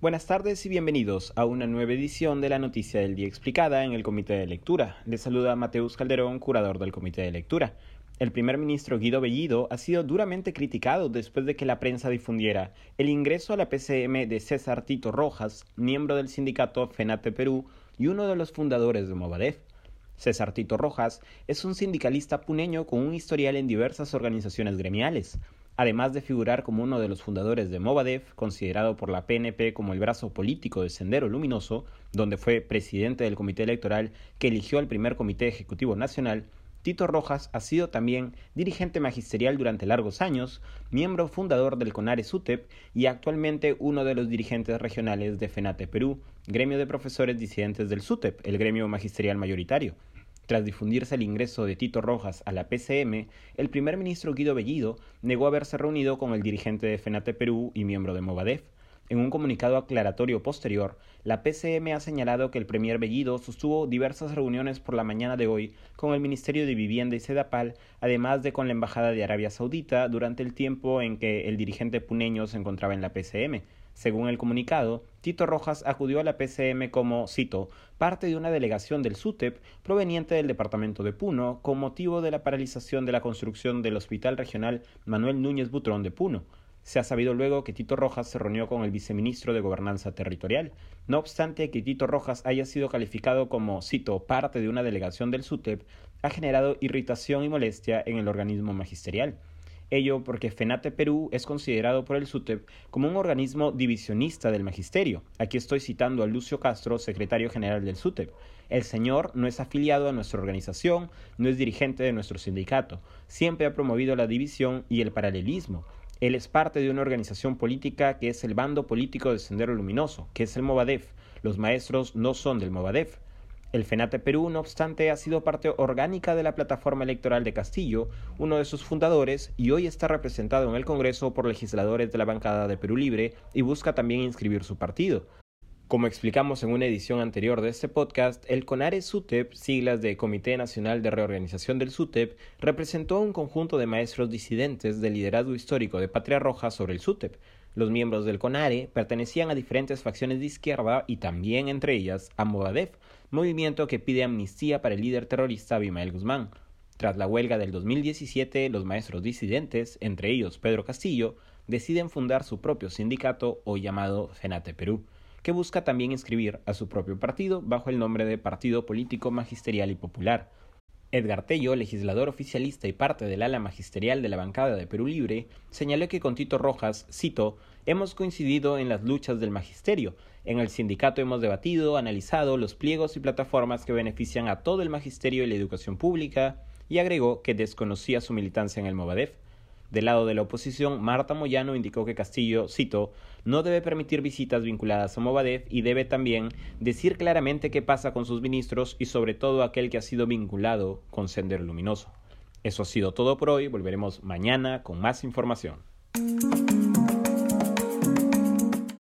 Buenas tardes y bienvenidos a una nueva edición de la Noticia del Día Explicada en el Comité de Lectura. Les saluda Mateus Calderón, curador del Comité de Lectura. El primer ministro Guido Bellido ha sido duramente criticado después de que la prensa difundiera el ingreso a la PCM de César Tito Rojas, miembro del sindicato FENATE Perú y uno de los fundadores de Movadef. César Tito Rojas es un sindicalista puneño con un historial en diversas organizaciones gremiales además de figurar como uno de los fundadores de Movadef, considerado por la PNP como el brazo político de Sendero Luminoso, donde fue presidente del comité electoral que eligió al primer comité ejecutivo nacional, Tito Rojas ha sido también dirigente magisterial durante largos años, miembro fundador del CONARE SUTEP y actualmente uno de los dirigentes regionales de FENATE Perú, gremio de profesores disidentes del SUTEP, el gremio magisterial mayoritario. Tras difundirse el ingreso de Tito Rojas a la PCM, el primer ministro Guido Bellido negó haberse reunido con el dirigente de FENATE Perú y miembro de Movadef. En un comunicado aclaratorio posterior, la PCM ha señalado que el premier Bellido sostuvo diversas reuniones por la mañana de hoy con el Ministerio de Vivienda y Sedapal, además de con la Embajada de Arabia Saudita, durante el tiempo en que el dirigente puneño se encontraba en la PCM. Según el comunicado, Tito Rojas acudió a la PCM como, cito, parte de una delegación del SUTEP proveniente del departamento de Puno con motivo de la paralización de la construcción del Hospital Regional Manuel Núñez Butrón de Puno. Se ha sabido luego que Tito Rojas se reunió con el viceministro de Gobernanza Territorial. No obstante que Tito Rojas haya sido calificado como, cito, parte de una delegación del SUTEP, ha generado irritación y molestia en el organismo magisterial. Ello porque FENATE Perú es considerado por el SUTEP como un organismo divisionista del magisterio. Aquí estoy citando a Lucio Castro, secretario general del SUTEP. El señor no es afiliado a nuestra organización, no es dirigente de nuestro sindicato. Siempre ha promovido la división y el paralelismo. Él es parte de una organización política que es el bando político de Sendero Luminoso, que es el Movadef. Los maestros no son del Movadef. El FENATE Perú, no obstante, ha sido parte orgánica de la plataforma electoral de Castillo, uno de sus fundadores, y hoy está representado en el Congreso por legisladores de la bancada de Perú Libre y busca también inscribir su partido. Como explicamos en una edición anterior de este podcast, el CONARE SUTEP, siglas de Comité Nacional de Reorganización del SUTEP, representó a un conjunto de maestros disidentes del liderazgo histórico de Patria Roja sobre el SUTEP, los miembros del CONARE pertenecían a diferentes facciones de izquierda y también entre ellas a Movadef, movimiento que pide amnistía para el líder terrorista Abimael Guzmán. Tras la huelga del 2017, los maestros disidentes, entre ellos Pedro Castillo, deciden fundar su propio sindicato hoy llamado FENATE Perú, que busca también inscribir a su propio partido bajo el nombre de Partido Político Magisterial y Popular, Edgar Tello, legislador oficialista y parte del ala magisterial de la bancada de Perú Libre, señaló que con Tito Rojas, cito, hemos coincidido en las luchas del magisterio. En el sindicato hemos debatido, analizado los pliegos y plataformas que benefician a todo el magisterio y la educación pública, y agregó que desconocía su militancia en el Movadef. Del lado de la oposición, Marta Moyano indicó que Castillo, cito, no debe permitir visitas vinculadas a Movadef y debe también decir claramente qué pasa con sus ministros y sobre todo aquel que ha sido vinculado con Sender Luminoso. Eso ha sido todo por hoy, volveremos mañana con más información.